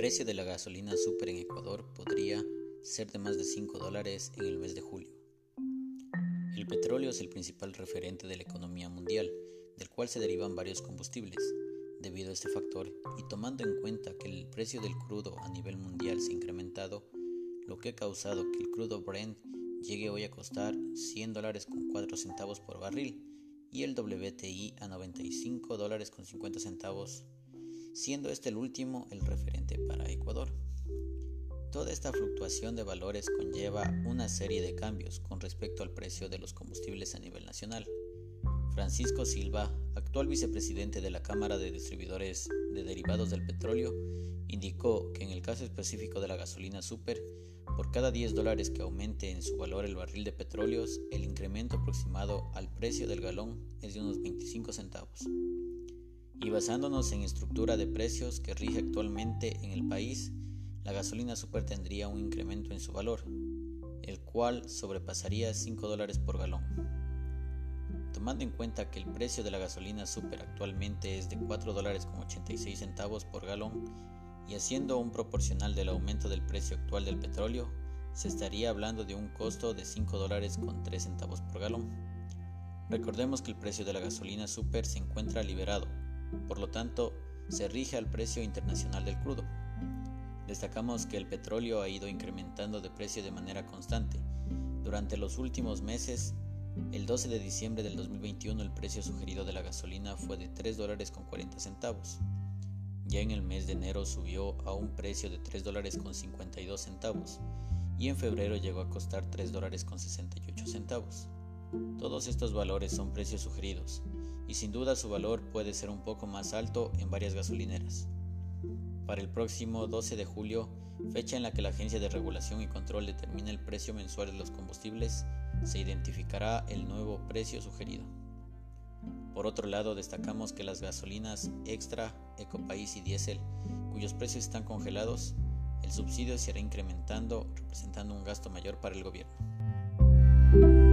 precio de la gasolina super en Ecuador podría ser de más de 5 dólares en el mes de julio. El petróleo es el principal referente de la economía mundial, del cual se derivan varios combustibles. Debido a este factor y tomando en cuenta que el precio del crudo a nivel mundial se ha incrementado, lo que ha causado que el crudo Brent llegue hoy a costar 100 dólares con 4 centavos por barril y el WTI a 95 dólares con 50 centavos siendo este el último el referente para Ecuador. Toda esta fluctuación de valores conlleva una serie de cambios con respecto al precio de los combustibles a nivel nacional. Francisco Silva, actual vicepresidente de la Cámara de Distribuidores de Derivados del Petróleo, indicó que en el caso específico de la gasolina super, por cada 10 dólares que aumente en su valor el barril de petróleos, el incremento aproximado al precio del galón es de unos 25 centavos y basándonos en estructura de precios que rige actualmente en el país, la gasolina super tendría un incremento en su valor, el cual sobrepasaría 5 dólares por galón. Tomando en cuenta que el precio de la gasolina super actualmente es de 4 dólares con 86 centavos por galón y haciendo un proporcional del aumento del precio actual del petróleo, se estaría hablando de un costo de 5 dólares con 3 centavos por galón. Recordemos que el precio de la gasolina super se encuentra liberado, por lo tanto, se rige al precio internacional del crudo. Destacamos que el petróleo ha ido incrementando de precio de manera constante. Durante los últimos meses, el 12 de diciembre del 2021 el precio sugerido de la gasolina fue de 3 dólares con 40 centavos. Ya en el mes de enero subió a un precio de 3 dólares con 52 centavos y en febrero llegó a costar 3 dólares con 68 centavos. Todos estos valores son precios sugeridos y sin duda su valor puede ser un poco más alto en varias gasolineras. Para el próximo 12 de julio, fecha en la que la Agencia de Regulación y Control determina el precio mensual de los combustibles, se identificará el nuevo precio sugerido. Por otro lado, destacamos que las gasolinas extra, ecopaís y diésel, cuyos precios están congelados, el subsidio se irá incrementando, representando un gasto mayor para el gobierno.